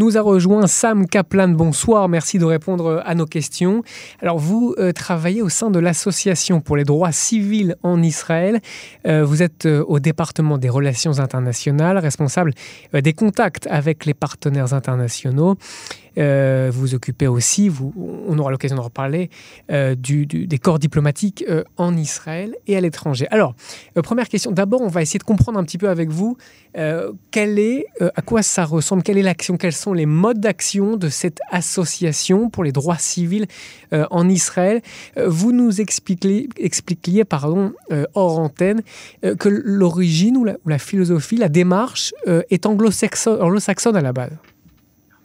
Nous a rejoint Sam Kaplan. Bonsoir, merci de répondre à nos questions. Alors, vous euh, travaillez au sein de l'Association pour les droits civils en Israël. Euh, vous êtes euh, au département des relations internationales, responsable des contacts avec les partenaires internationaux. Euh, vous occupez aussi, on aura l'occasion d'en reparler, euh, des corps diplomatiques euh, en Israël et à l'étranger. Alors, première question. D'abord, on va essayer de comprendre un petit peu avec vous quelle est, à quoi ça ressemble, quelle est l'action, quels sont les modes d'action de cette association pour les droits civils en Israël. vous nous expliquiez, expliquiez pardon, hors antenne que l'origine ou la, philosophie, la démarche est anglo-saxonne à la base.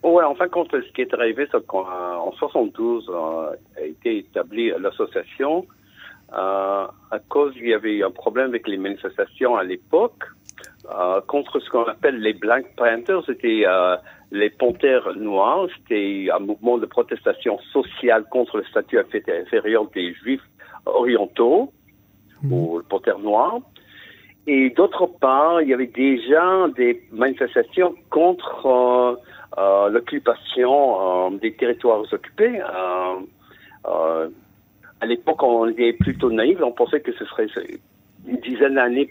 Oui, en fin de compte, ce qui est arrivé, c'est qu'en 72 euh, a été établie l'association euh, à cause il y avait un problème avec les manifestations à l'époque euh, contre ce qu'on appelle les Black Panthers, c'était les panthères noirs, c'était un mouvement de protestation sociale contre le statut inférieur des Juifs orientaux, mmh. ou le panthère noir. Et d'autre part, il y avait déjà des manifestations contre l'occupation euh, des territoires occupés. Euh, à l'époque, on était plutôt naïf, on pensait que ce serait une dizaine d'années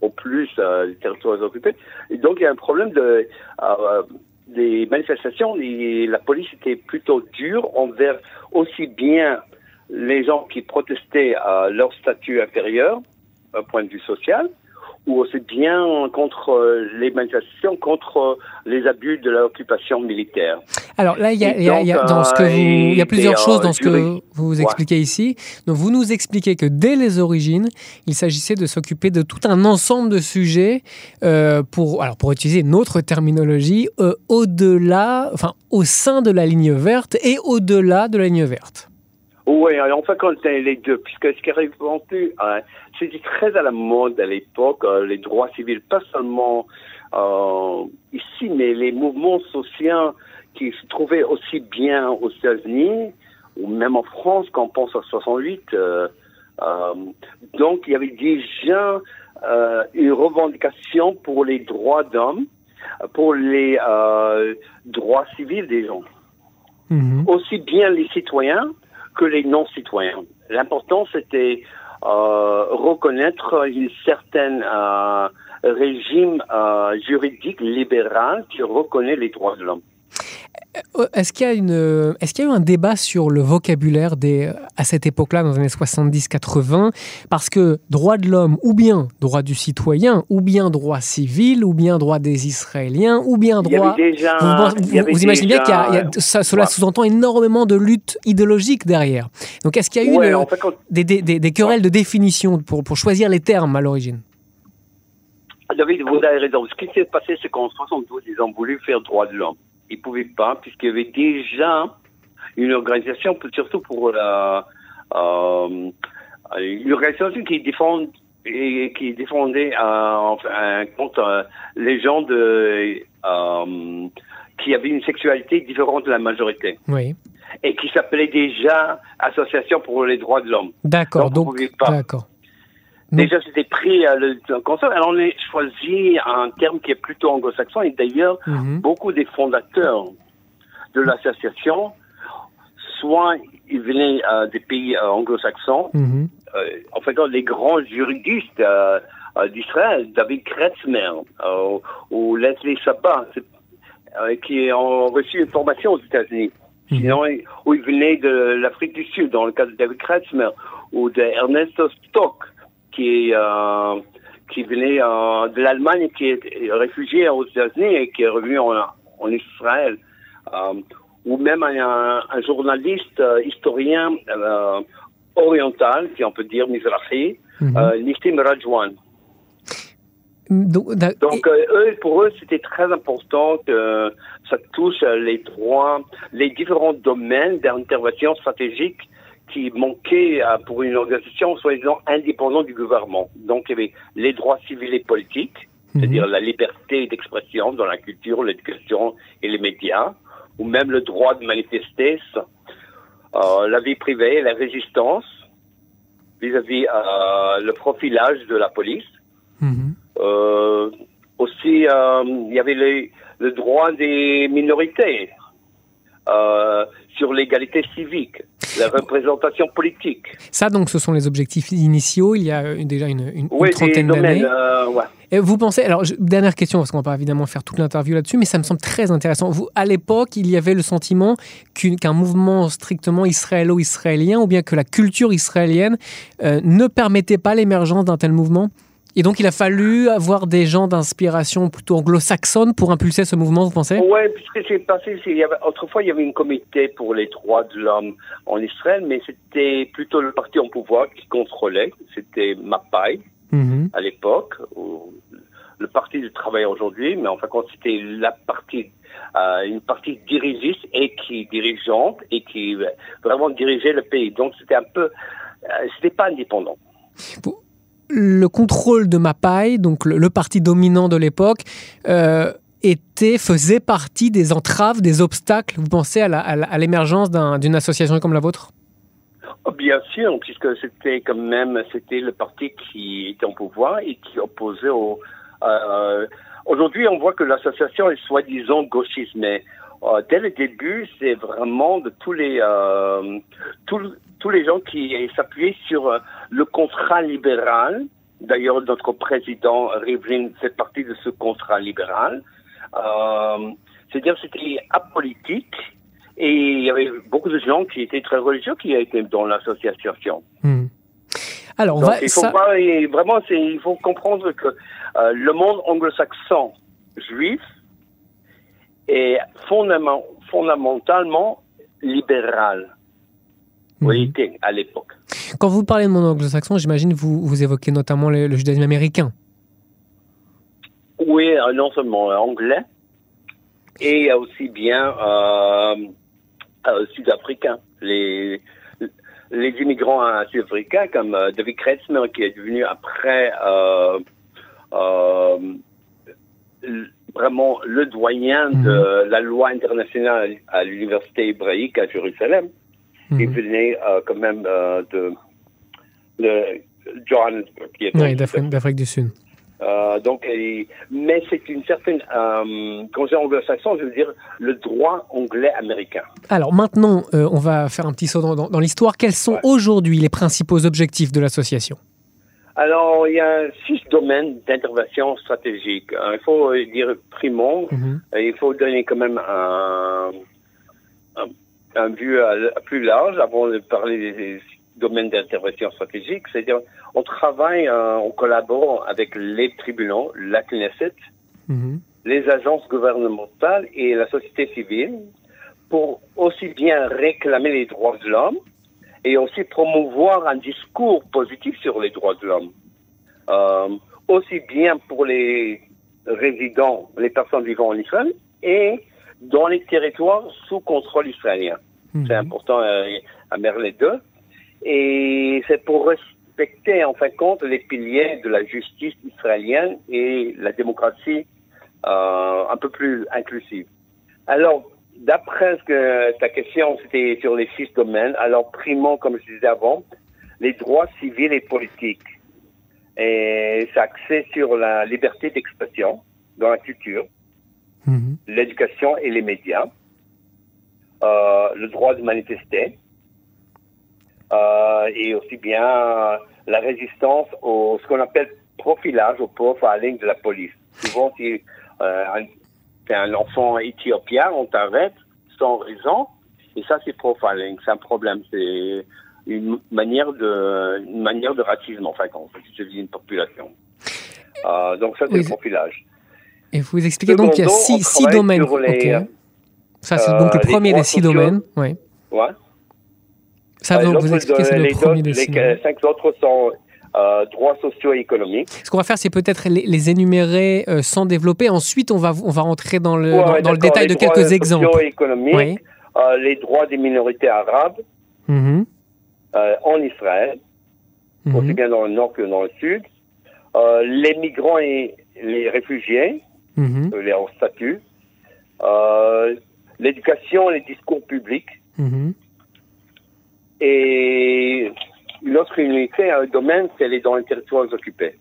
au plus les territoires occupés. Et donc, il y a un problème de des manifestations. La police était plutôt dure envers aussi bien les gens qui protestaient à leur statut inférieur, d'un point de vue social, ou aussi bien contre euh, les manifestations, contre euh, les abus de l'occupation militaire. Alors là, il y a, y a, dans ce que il y a plusieurs choses dans ce que vous expliquez ici. Donc vous nous expliquez que dès les origines, il s'agissait de s'occuper de tout un ensemble de sujets euh, pour, alors pour utiliser notre terminologie, euh, au-delà, enfin au sein de la ligne verte et au-delà de la ligne verte. Oui, en fait, quand les deux, puisque ce qui en plus, hein, c'était très à la mode à l'époque, euh, les droits civils, pas seulement euh, ici, mais les mouvements sociaux qui se trouvaient aussi bien aux États-Unis ou même en France quand on pense à 68. Euh, donc, il y avait déjà une revendication pour les droits d'hommes, pour les droits civils des gens. Mm-hmm. Aussi bien les citoyens que les non-citoyens. L'important, c'était euh, reconnaître une certaine euh, régime euh, juridique libéral qui reconnaît les droits de l'homme. Euh, est-ce qu'il y a une, est-ce qu'il y a eu un débat sur le vocabulaire des, à cette époque-là, dans les années 70-80, parce que droit de l'homme, ou bien droit du citoyen, ou bien droit civil, ou bien droit des Israéliens, ou bien droit. vous, imaginez bien que cela sous-entend énormément de lutte idéologique derrière. Donc, est-ce qu'il y a eu des, des, des, querelles de définition pour, pour choisir les termes à l'origine? David, vous avez raison. Ce qui s'est passé, c'est qu'en 72, ils ont voulu faire droit de l'homme ils ne pouvaient pas, puisqu'il y avait déjà une organisation, surtout pour la, euh, une organisation qui défend et qui défendait euh, enfin, contre euh, les gens de, euh, qui avaient une sexualité différente de la majorité. Oui. Et qui s'appelait déjà Association pour les droits de l'homme. D'accord. Donc, d'accord. Déjà, c'était pris à le. Alors, on a choisi un terme qui est plutôt anglo-saxon. Et d'ailleurs, mhm. beaucoup des fondateurs de l'association, soit ils venaient euh, des pays euh, anglo-saxons, euh, en fait, les grands juristes d'Israël, David Kretzmer ou Leslie Sabat, qui ont reçu une formation aux États-Unis. Mhm. Sinon, ou ils venaient de l'Afrique du Sud, dans le cas de David Kretzmer, ou de Ernesto Stock, qui euh, qui venait euh, de l'Allemagne, qui est réfugié aux États-Unis et qui est revenu en, en Israël, euh, ou même un, un journaliste historien oriental, si on peut dire Mizrahi, mm Nissim Rajwan. Donc, eux, pour eux, c'était très important que ça touche les droits, les différents domaines d'intervention stratégique qui manquait euh, pour une organisation soi-disant indépendante du gouvernement. Donc, il y avait les droits civils et politiques, mhm. c'est-à-dire la liberté d'expression dans la culture, l'éducation et les médias, ou même le droit de manifester, euh, la vie privée, la résistance vis-à-vis euh, le profilage de la police. Mhm. aussi, il y avait les, le droit des minorités, sur l'égalité civique, la représentation politique. Ça, donc, ce sont les objectifs initiaux. Il y a déjà une, une, trentaine d'années. Euh, Et vous pensez, alors, dernière question, parce qu'on va pas évidemment faire toute l'interview là-dessus, mais ça me semble très intéressant. Vous, à l'époque, il y avait le sentiment qu'un mouvement strictement israélo-israélien, ou bien que la culture israélienne euh, ne permettait pas l'émergence d'un tel mouvement? Et donc, il a fallu avoir des gens d'inspiration plutôt anglo-saxonne pour impulser ce mouvement, vous pensez? Oui, puisque c'est passé. Il y avait, autrefois, il y avait un comité pour les droits de l'homme en Israël, mais c'était plutôt le parti en pouvoir qui contrôlait. C'était Mapai mhm. à l'époque, le parti du travail aujourd'hui, mais en fait, c'était la partie, euh, une partie dirigiste et qui dirigeante et qui euh, vraiment dirigeait le pays. Donc, c'était un peu, euh, c'était pas indépendant le contrôle de Mapai, donc le, parti dominant de l'époque, euh, était, faisait partie des entraves, des obstacles, vous pensez, à l'émergence d'une association comme la vôtre? Oh, Bien sûr, puisque c'était quand même c'était le parti qui était en pouvoir et qui opposait au. Euh, aujourd'hui, on voit que l'association est soi-disant gauchiste, mais euh, dès le début, c'est vraiment de tous les tous les gens qui s'appuyaient sur le contrat libéral. D'ailleurs, notre président Rivlin fait partie de ce contrat libéral. Euh, C'est-à-dire c'était apolitique et il y avait beaucoup de gens qui étaient très religieux qui étaient dans l'association. Hmm. Alors, il faut vraiment, il faut comprendre que euh, le monde anglo-saxon juif est fondamentalement libéral. Oui, mhm. à l'époque. Quand vous parlez de monde anglo-saxon, j'imagine vous vous évoquez notamment le, judaïsme américain. Oui, euh, non seulement anglais, et aussi bien euh, euh, sud-africains. Les, les immigrants sud-africains comme David Kretzmer, qui est devenu après vraiment le doyen de mhm. la loi internationale à l'université hébraïque à Jérusalem mhm. venait euh, quand même euh, de, de Johannesburg. Oui, d'Afrique du Sud. Euh, donc, mais c'est une certaine, euh, quand j'ai anglo-saxon, je veux dire le droit anglais-américain. Alors maintenant, on va faire un petit saut dans, dans, l'histoire. Quels sont aujourd'hui les principaux objectifs de l'association? Alors, il y a six domaines d'intervention stratégique. il faut dire primons, mhm. il faut donner quand même un, un un vue plus large avant de parler des domaines d'intervention stratégique. C'est-à-dire, on travaille, euh, on collabore avec les tribunaux, la Knesset, mhm. les agences gouvernementales et la société civile pour aussi bien réclamer les droits de l'homme et aussi promouvoir un discours positif sur les droits de l'homme. Euh, aussi bien pour les résidents, les personnes vivant en Israël et dans les territoires sous contrôle israélien. Mhm. C'est important euh, à, à les deux. Et c'est pour respecter, en fin de compte, les piliers de la justice israélienne et la démocratie euh, un peu plus inclusive. Alors, d'après ce que ta question, c'était sur les six domaines. Alors, primons, comme je disais avant, les droits civils et politiques. Et c'est axé sur la liberté d'expression dans la culture, mhm. l'éducation et les médias. Euh, le droit de manifester et aussi bien la résistance au ce qu'on appelle profilage au profiling de la police. Souvent, si euh, c'est un enfant éthiopien, on t'arrête sans raison, et ça c'est profiling, c'est un problème, c'est une manière de une manière de racisme enfin quand dis une population. Euh, donc ça c'est le profilage. Et vous expliquez donc qu'il y a six, six domaines. Ça, c'est donc le euh, premier des six domaines. Oui. Ouais. Ça, donc, vous expliquez, c'est le premier Les cinq autres sont euh, droits sociaux et économiques. Ce qu'on va faire, c'est peut-être les, énumérer euh, sans développer. Ensuite, on va, on va rentrer dans le, dans, le détail de quelques exemples. Sociaux et économiques, oui. euh, les droits des minorités arabes mm-hmm. en Israël, mm-hmm. aussi bien dans le nord que dans le sud, les migrants et les réfugiés, mm-hmm. les hors statut, l'éducation et les discours publics. Et l'autre unité, un domaine, c'est les dans les territoires occupés.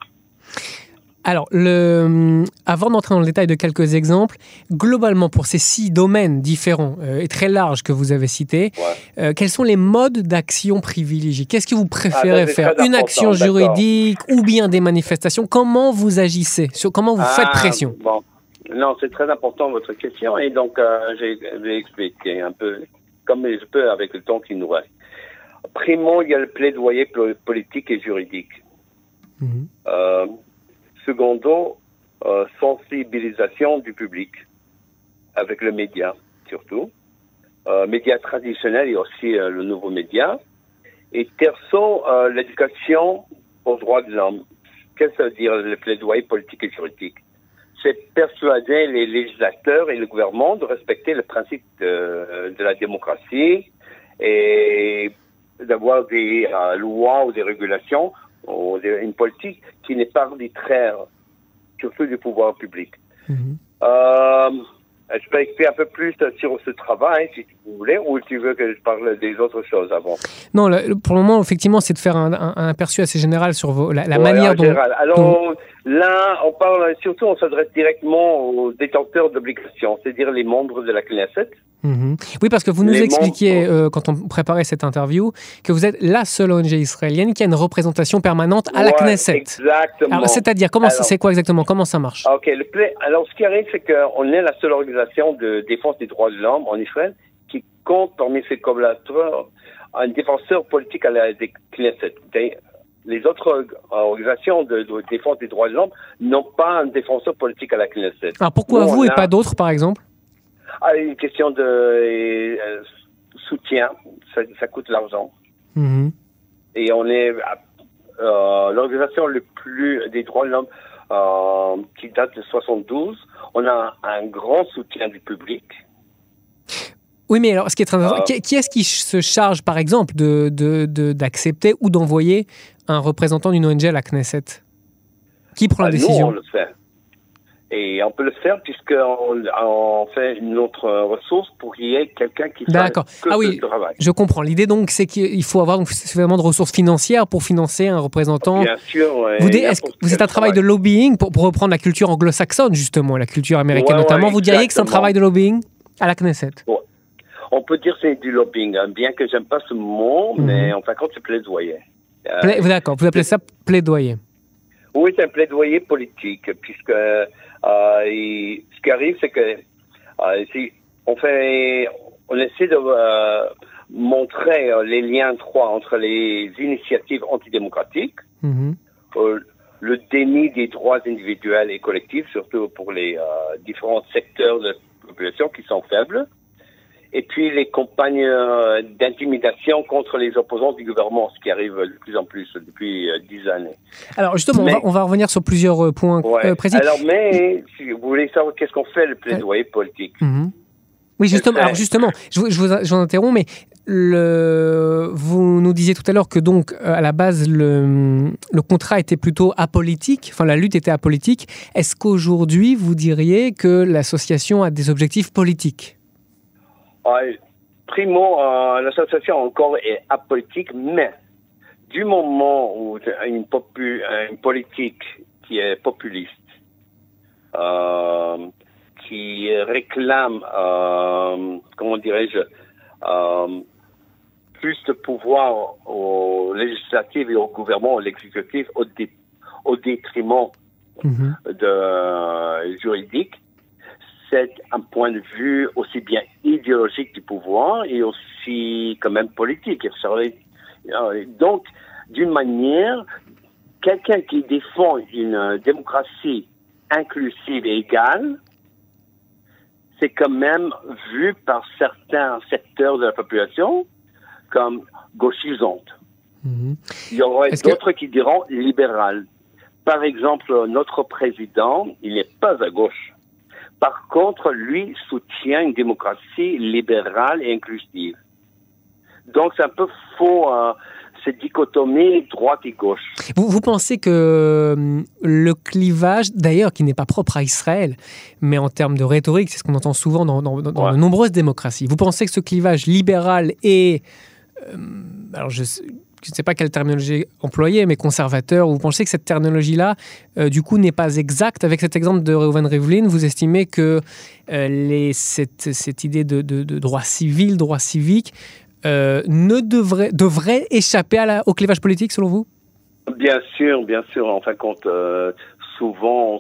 Alors, le, avant d'entrer dans le détail de quelques exemples, globalement, pour ces six domaines différents euh, et très larges que vous avez cités, euh, quels sont les modes d'action privilégiés? Qu'est-ce que vous préférez ah, faire? Une action juridique ou bien des manifestations? Comment vous agissez? Comment vous faites ah, pression? Non, c'est très important votre question. Et donc euh, je vais expliquer un peu comme je peux avec le temps qui nous reste. Primo, il y a le plaidoyer politique et juridique. Mhm. Secondo, euh, sensibilisation du public avec le média surtout, euh, média traditionnel et aussi euh, le nouveau média. Et euh, l'éducation aux droits de l'homme. Qu'est-ce que ça veut dire le plaidoyer politique et juridique? C'est persuader les législateurs et le gouvernement de respecter le principe de, de la démocratie et d'avoir des lois ou des régulations une politique qui n'est pas arbitraire, surtout du pouvoir public. Mhm. Euh, je peux expliquer un peu plus sur ce travail, si vous voulez, ou tu veux que je parle des autres choses avant? Non, pour le moment, effectivement, c'est de faire un, aperçu assez général sur la, manière dont, Alors là, on parle surtout, on s'adresse directement aux détenteurs d'obligations, c'est-à-dire les membres de la Knesset. Mhm. Oui, parce que vous nous expliquiez, euh, quand on préparait cette interview, que vous êtes la seule ONG israélienne qui a une représentation permanente à la Knesset. Exactement. C'est-à-dire, comment c'est quoi exactement? Comment ça marche? Ok. Le Alors, ce qui arrive, c'est qu'on est la seule organisation de défense des droits de l'homme en Israël qui compte parmi ses collaborateurs un défenseur politique à la Knesset. Les autres organisations de, défense des droits de l'homme n'ont pas un défenseur politique à la Knesset. Alors pourquoi vous et pas d'autres, par exemple? Ah, une question de euh, soutien, ça, coûte l'argent. Mhm. Et on est euh, l'organisation le plus des droits de l'homme euh, qui date de 72. On a un grand soutien du public. Oui, mais alors, ce qui est très intéressant, qui, est-ce qui se charge, par exemple, d'accepter de, ou d'envoyer un représentant d'une ONG à la Knesset? Qui prend la ah, décision? nous, on le fait. Et on peut le faire puisqu'on on fait une autre ressource pour qu'il y ait quelqu'un qui fasse que ah oui, travail. Je comprends. L'idée donc, c'est qu'il faut avoir donc, suffisamment de ressources financières pour financer un représentant. Bien sûr. Vous, est vous êtes un travail de lobbying pour, reprendre la culture anglo-saxonne, justement, la culture américaine notamment? vous diriez que c'est un travail de lobbying à la Knesset? On peut dire que c'est du lobbying, hein, bien que j'aime pas ce mot, mhm. mais en fin de compte, c'est plaidoyer. Euh, D'accord, vous appelez ça plaidoyer Oui, c'est un plaidoyer politique, puisque euh, ce qui arrive, c'est que euh, si on fait, on essaie de euh, montrer les liens trois entre les initiatives antidémocratiques, mhm. le déni des droits individuels et collectifs, surtout pour les différents secteurs de la population qui sont faibles, et puis les campagnes euh, d'intimidation contre les opposants du gouvernement, ce qui arrive de plus en plus depuis euh, dix années. Alors justement, on, va, revenir sur plusieurs euh, points précis. Alors, mais si vous voulez savoir qu'est-ce qu'on fait le plaidoyer politique mhm. Oui, justement. Alors justement, je, vous, interromps, mais le, vous nous disiez tout à l'heure que donc à la base le, le, contrat était plutôt apolitique, enfin la lutte était apolitique. Est-ce qu'aujourd'hui vous diriez que l'association a des objectifs politiques? Primo, euh, l'association encore est apolitique, mais du moment où une, popu, une politique qui est populiste, euh, qui réclame, euh, comment dirais-je, euh, plus de pouvoir au législatif et au gouvernement, à l'exécutif, au, au, détriment mm-hmm. de juridique, c'est un point de vue aussi bien idéologique du pouvoir et aussi quand même politique. Euh, donc, d'une manière, quelqu'un qui défend une démocratie inclusive et égale, c'est quand même vu par certains secteurs de la population comme gauchisante. Mhm. Il y aurait d'autres qui diront libéral. Par exemple, notre président, il n'est pas à gauche. Par contre, lui soutient une démocratie libérale et inclusive. Donc, c'est un peu faux, hein, cette dichotomie droite et gauche. Vous, pensez que euh, le clivage, d'ailleurs, qui n'est pas propre à Israël, mais en termes de rhétorique, c'est ce qu'on entend souvent dans, de nombreuses démocraties, vous pensez que ce clivage libéral et... Euh, alors, je, je ne sais pas quelle terminologie employer, mais conservateur, vous pensez que cette terminologie-là, euh, du coup, n'est pas exacte Avec cet exemple de Reuven Rivlin, vous estimez que euh, cette, idée de, de, de, droit civil, droit civique, euh, ne devrait, échapper au clivage politique, selon vous? Bien sûr, bien sûr. En fin de compte, souvent,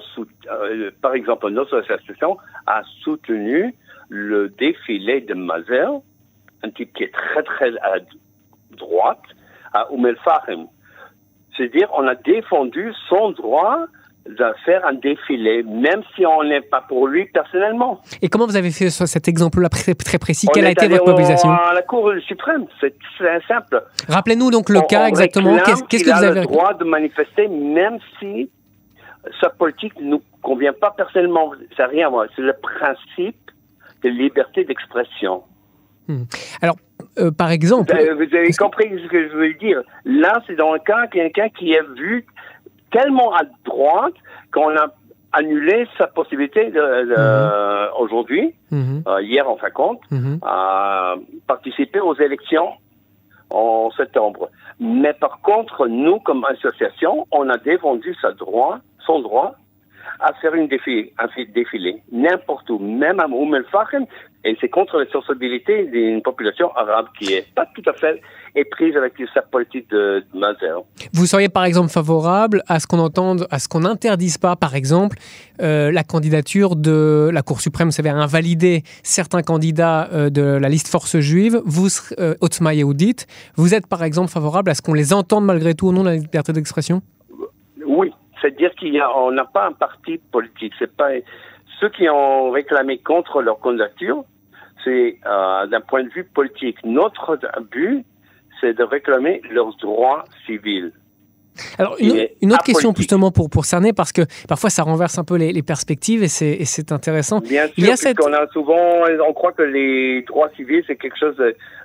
par exemple, notre association a soutenu le défilé de Mazer, un type qui est très très à droite, à Oum el C'est-à-dire, on a défendu son droit de faire un défilé, même si on n'est pas pour lui personnellement. Et comment vous avez fait cet exemple-là très, très, précis? Quelle a été votre mobilisation? À la Cour suprême, c'est simple. Rappelez-nous donc le cas exactement. Qu'est-ce que vous avez a le droit de manifester, même si sa politique ne nous convient pas personnellement. C'est rien, moi. C'est le principe de liberté d'expression. Hmm. Alors, euh, par exemple. Vous avez, compris ce que je veux dire. Là, c'est dans le cas quelqu'un qui est vu tellement à droite qu'on a annulé sa possibilité de, mhm. aujourd'hui, mhm. euh, hier en fin de compte, mhm. à participer aux élections en septembre. Mais par contre, nous, comme association, on a défendu sa droit, son droit à faire une un défilé, n'importe où, même à Oum et c'est contre la sensibilité d'une population arabe qui est pas tout à fait éprise avec sa politique de, Mazer. Vous seriez par exemple favorable à ce qu'on entende, à ce qu'on n'interdise pas, par exemple, euh, la candidature de la Cour suprême, savez, invalider certains candidats euh, de la liste force juive. Vous, euh, Otzma vous êtes par exemple favorable à ce qu'on les entende malgré tout au nom de la liberté d'expression? C'est-à-dire qu'on n'a pas un parti politique. C'est pas ceux qui ont réclamé contre leur candidature, c'est euh, d'un point de vue politique. Notre but, c'est de réclamer leurs droits civils. Alors, une, autre question justement pour, pour cerner, parce que parfois ça renverse un peu les, perspectives et c'est intéressant. Bien sûr, Il y a cette... a souvent, on croit que les droits civils, c'est quelque chose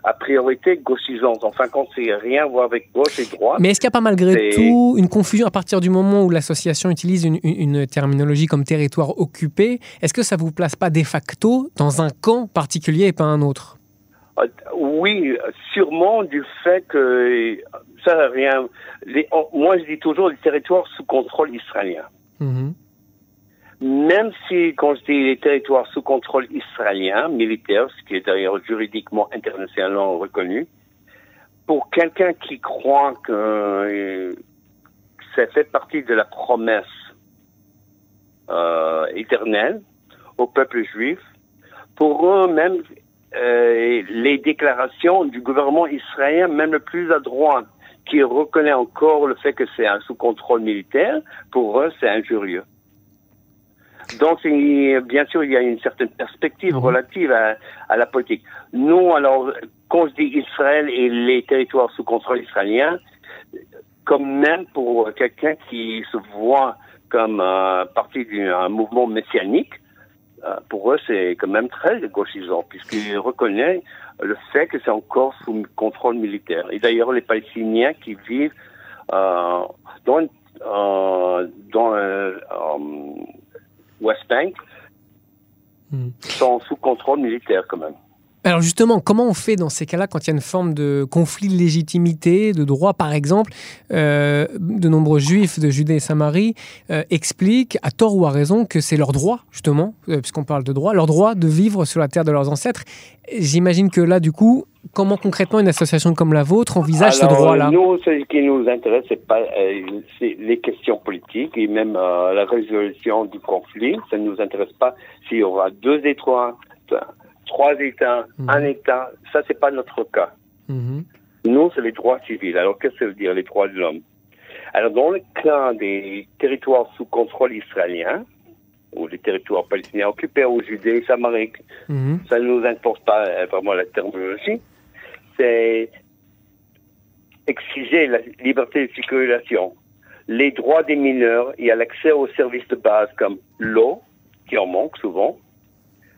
à priorité gauchisante. Enfin, quand c'est rien à voir avec gauche et droite. Mais est-ce qu'il n'y a pas malgré tout une confusion à partir du moment où l'association utilise une, une, terminologie comme territoire occupé Est-ce que ça vous place pas de facto dans un camp particulier et pas un autre? Euh, oui, sûrement du fait que ça rien. moi, je dis toujours les territoires sous contrôle israélien. Mhm. Même si, quand je dis les territoires sous contrôle israélien, militaire, ce qui est d'ailleurs juridiquement internationalement reconnu, pour quelqu'un qui croit que euh, ça fait partie de la promesse euh, éternelle au peuple juif, pour eux même euh, les déclarations du gouvernement israélien, même le plus à droite, qui reconnaît encore le fait que c'est un sous contrôle militaire, pour eux, c'est injurieux. Donc, bien sûr, il y a une certaine perspective mhm. relative à, à, la politique. Nous, alors, quand je dis Israël et les territoires sous contrôle israélien, comme même pour quelqu'un qui se voit comme euh, partie d'un mouvement messianique, euh, pour eux, c'est quand même très gauchisant, puisqu'ils reconnaissent le fait que c'est encore sous contrôle militaire. Et d'ailleurs, les Palestiniens qui vivent euh, dans, euh, dans euh, West Bank hmm. sont sous contrôle militaire quand même. Alors justement, comment on fait dans ces cas-là quand il y a une forme de conflit de légitimité, de droit par exemple euh, De nombreux juifs de Judée et Samarie euh, expliquent, à tort ou à raison, que c'est leur droit, justement, euh, puisqu'on parle de droit, leur droit de vivre sur la terre de leurs ancêtres. J'imagine que là, du coup, comment concrètement une association comme la vôtre envisage ce droit-là? Nous, ce qui nous intéresse, c'est pas les questions politiques et même la résolution du conflit. Ça ne nous intéresse pas s'il y aura deux étroits Trois États, mhm. un État, ça c'est pas notre cas. Mhm. Nous, c'est les droits civils. Alors qu'est-ce que ça veut dire les droits de l'homme? Alors dans le cas des territoires sous contrôle israélien, ou les territoires palestiniens occupés aux Judées, Samarie, mhm. ça ne nous importe pas euh, vraiment la terminologie, c'est exiger la liberté de circulation, les droits des mineurs et à l'accès aux services de base comme l'eau, qui en manque souvent,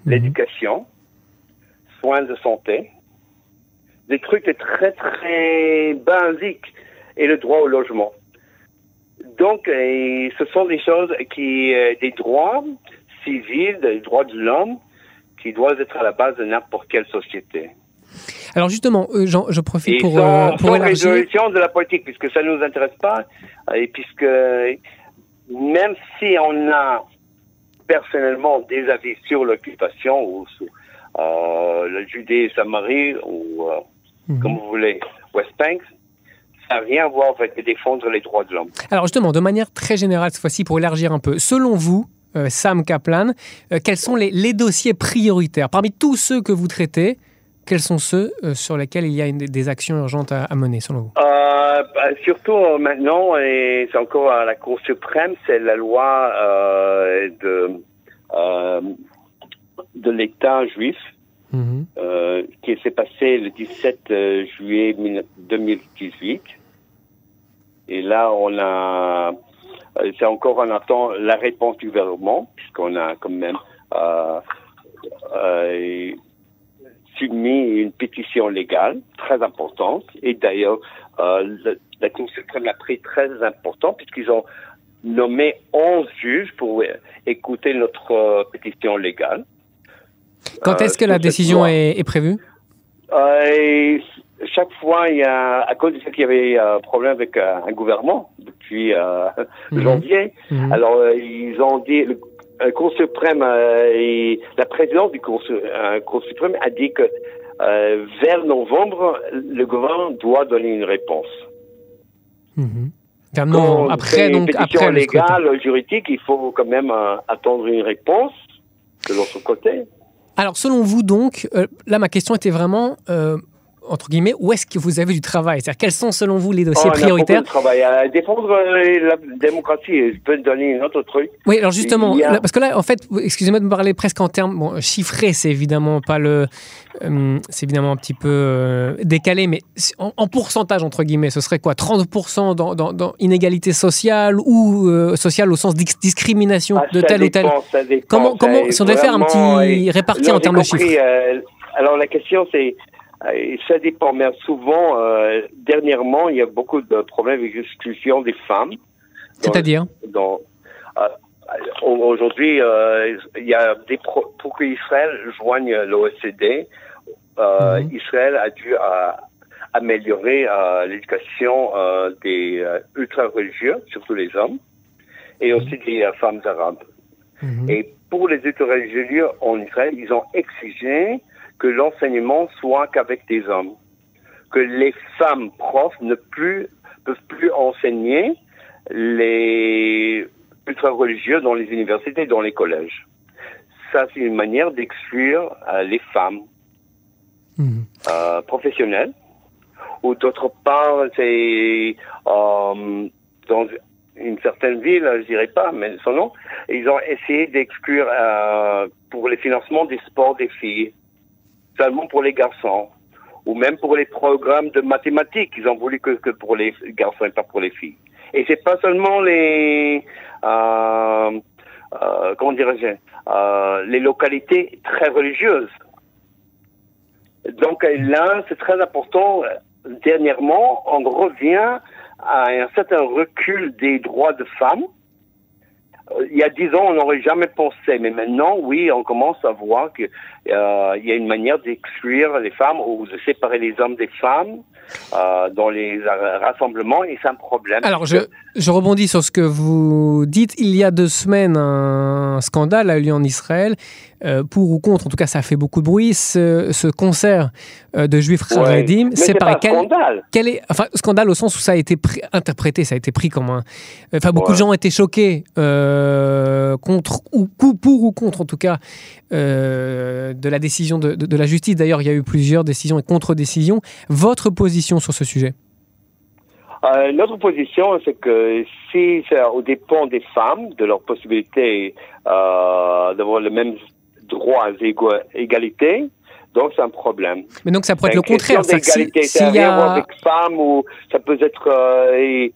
l'éducation, soins de santé, des trucs très très basiques et le droit au logement. Donc, euh, ce sont des choses qui, euh, des droits civils, des droits de l'homme qui doivent être à la base de n'importe quelle société. Alors justement, euh, Jean, je profite pour, sans, pour élargir. résolution de la politique, puisque ça ne nous intéresse pas, et puisque même si on a personnellement des avis sur l'occupation ou sur euh, la Judée Samarie ou mm comme vous voulez, West Bank, ça n'a rien à voir avec défendre les droits de l'homme. Alors justement, de manière très générale cette fois-ci, pour élargir un peu, selon vous, euh, Sam Kaplan, euh, quels sont les, les, dossiers prioritaires? Parmi tous ceux que vous traitez, quels sont ceux euh, sur lesquels il y a une, des actions urgentes à, à mener, selon vous? Bah, Surtout maintenant, et c'est encore à la Cour suprême, c'est la loi de, de l'État juif Mmh. Euh, qui s'est passé le 17 euh, juillet 2018. Et là, on a, euh, c'est encore en attend la réponse du gouvernement, puisqu'on a quand même euh, euh, soumis une pétition légale très importante. Et d'ailleurs, la Cour suprême a pris très important, puisqu'ils ont nommé 11 juges pour écouter notre pétition légale. Quand est-ce que la décision est, est, prévue? Euh, Chaque fois, il y a, à cause de ce qu'il y avait un problème avec euh, un gouvernement depuis euh, mmh. janvier, mmh. alors euh, ils ont dit, le, le Cour suprême et la présidente du Cour, Cour suprême a dit que vers novembre, le gouvernement doit donner une réponse. Mmh. Non, après, donc, après légale, juridique, il faut quand même attendre une réponse de l'autre côté. Alors, selon vous, donc, euh, là, ma question était vraiment, euh, entre guillemets, où est-ce que vous avez du travail? C'est-à-dire, quels sont, selon vous, les dossiers oh, prioritaires? de travail. À défendre la démocratie, je peux te donner un autre truc. Oui, alors justement, a... là, parce que là, en fait, excusez-moi de me parler presque en termes bon, chiffrés, c'est évidemment pas le. Euh, c'est évidemment un petit peu euh, décalé, mais en, en, pourcentage, entre guillemets, ce serait quoi? 30% dans, dans, dans, inégalité sociale ou euh, sociale au sens de discrimination ah, de tel dépend, ou tel Comment, comment si on devait faire un petit réparti en termes compris, de chiffres? euh, Alors la question, c'est ça dépend, mais souvent, euh, dernièrement, il y a beaucoup de problèmes avec l'exclusion des femmes. C'est-à-dire euh, Aujourd'hui, euh, il y a des pro pour qu'Israël joigne l'OSCD, euh, mmh. Israël a dû améliorer l'éducation des ultra-religieux, surtout les hommes, et aussi mmh. des femmes arabes. Mmh. Et pour les ultra-religieux en Israël, ils ont exigé que l'enseignement soit qu'avec des hommes, que les femmes profs ne plus, peuvent plus enseigner les ultra-religieux dans les universités dans les collèges. Ça, c'est une manière d'exclure euh, les femmes mmh. euh, professionnelles. Ou d'autre part, c'est euh, dans une certaine ville, je dirais pas, mais son nom, ils ont essayé d'exclure pour les financements des sports des filles seulement pour les garçons, ou même pour les programmes de mathématiques, ils ont voulu que, que pour les garçons et pas pour les filles. Et c'est pas seulement les, euh, euh, comment dirais-je, euh, les localités très religieuses. Donc là, c'est très important. Dernièrement, on revient à un certain recul des droits de femmes il y a dix ans, on n'aurait jamais pensé, mais maintenant, oui, on commence à voir qu'il euh, y a une manière d'exclure les femmes ou de séparer les hommes des femmes euh, dans les rassemblements, et c'est un problème. Alors, je, je, rebondis sur ce que vous dites. Il y a deux semaines, un scandale a eu lieu en Israël, euh, pour ou contre, en tout cas, ça a fait beaucoup de bruit, ce, ce concert euh, de juifs. Ouais. C'est pareil. Quel, scandale. Quel est, enfin, scandale au sens où ça a été pris, interprété, ça a été pris comme un. Enfin, beaucoup ouais. de gens étaient choqués euh, contre, ou pour ou contre, en tout cas, euh, de la décision de, de, de la justice. D'ailleurs, il y a eu plusieurs décisions et contre-décisions. Votre position sur ce sujet? Euh, notre position, c'est que si c'est au dépend des femmes, de leur possibilité euh, d'avoir le même droit à égalité, donc c'est un problème. Mais donc ça pourrait être le contraire. d'égalité, si, si rien a... avec femmes ou ça peut être, euh, et,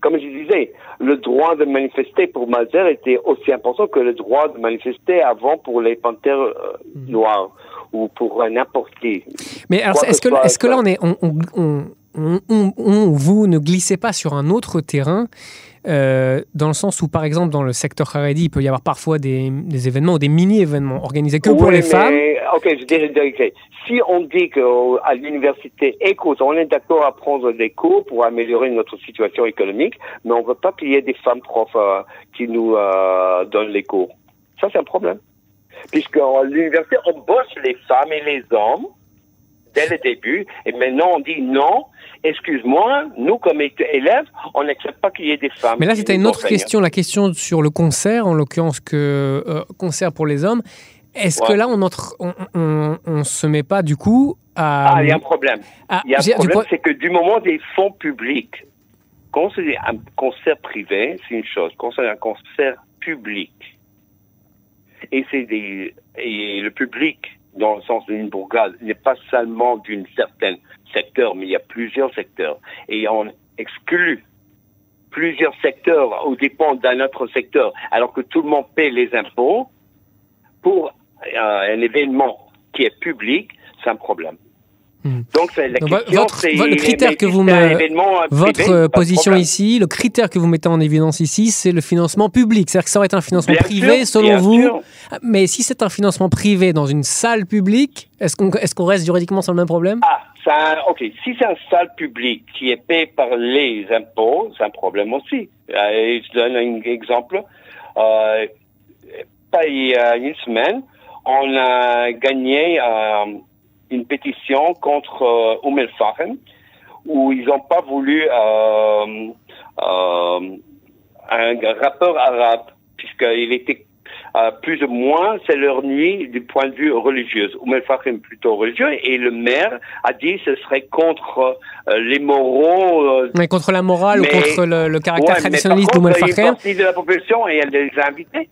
comme je disais, le droit de manifester pour Mazer était aussi important que le droit de manifester avant pour les panthères euh, mmh. noires ou pour n'importe qui. Mais alors, est-ce que, est -ce que là on est, on, on, on, on, vous ne glissez pas sur un autre terrain dans le sens où, par exemple, dans le secteur Haredi, il peut y avoir parfois des, événements ou des mini-événements organisés que pour les femmes. Ok, je dirais, si on dit qu'à l'université, écoute, on est d'accord à prendre des cours pour améliorer notre situation économique, mais on ne veut pas ait des femmes profs qui nous donnent les cours. Ça, c'est un problème. Puisque à l'université, on bosse les femmes et les hommes dès le début, et maintenant on dit non, excuse-moi, nous comme élèves, on n'accepte pas qu'il y ait des femmes. Mais là, c'était une autre question, la question sur le concert, en l'occurrence que euh, concert pour les hommes. Est-ce que là, on ne on, se met pas du coup à... Ah, il y a un problème. Ah, il y a un problème, c'est que du moment des fonds publics, quand c'est un concert privé, c'est une chose. Quand c'est un concert public, et c'est des et le public dans le sens d'une bourgade n'est pas seulement d'une certaine secteur, mais il y a plusieurs secteurs et on exclut plusieurs secteurs au dépend d'un autre secteur, alors que tout le monde paie les impôts pour euh, un événement qui est public, c'est un problème. Hmm. Donc, la votre, le critère que vous votre position ici, le critère que vous mettez en évidence ici, c'est le financement public. C'est-à-dire que ça aurait été un financement privé, selon vous. Mais si c'est un financement privé dans une salle publique, est-ce qu'on est qu'on reste juridiquement sur le même problème? Ah, ça, ok. Si c'est une salle publique qui est payée par les impôts, c'est un problème aussi. Euh, je donne un exemple. Euh, il y a une semaine, on a gagné. Euh, une pétition contre euh, Oumel Fahem où ils n'ont pas voulu euh, euh, un rappeur arabe, puisqu'il était euh, plus ou moins, c'est leur nuit du point de vue religieux. Oumel Fahem plutôt religieux, et le maire a dit que ce serait contre les moraux. mais contre la morale ou contre le, caractère traditionnaliste d'Oumel Fahem une partie de la population, et elle les a invités.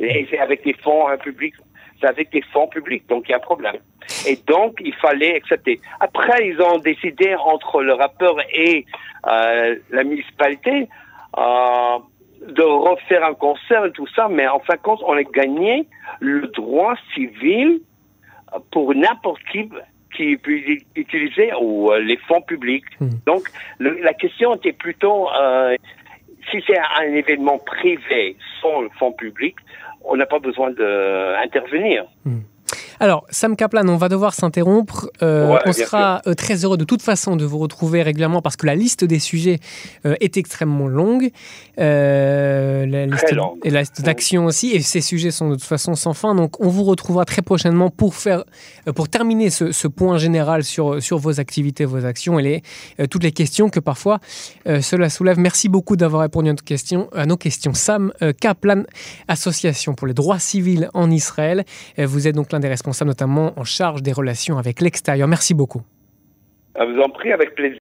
Et c'est avec des fonds publics c'est avec des fonds publics, donc il y a un problème. Et donc, il fallait accepter. Après, ils ont décidé entre le rappeur et euh, la municipalité euh, de refaire un concert et tout ça, mais en fin de compte, on a gagné le droit civil pour n'importe qui qui peut utiliser ou euh, les fonds publics. Hmm. Donc, la question était plutôt euh, si c'est un événement privé sans le fonds public, on n'a pas besoin d'intervenir. Alors, Sam Kaplan, on va devoir s'interrompre. Euh, on sera euh, très heureux de toute façon de vous retrouver régulièrement parce que la liste des sujets euh, est extrêmement longue. la liste, Et la liste d'actions aussi. Et ces sujets sont de toute façon sans fin. Donc, on vous retrouvera très prochainement pour, faire, pour terminer ce, point général sur, sur vos activités, vos actions et les, toutes les questions que parfois cela soulève. Merci beaucoup d'avoir répondu à, nos questions, à nos questions. Sam Kaplan, Association pour les droits civils en Israël. vous êtes donc l'un des responsables notamment en charge des relations avec l'extérieur. Merci beaucoup. vous en prie, avec plaisir.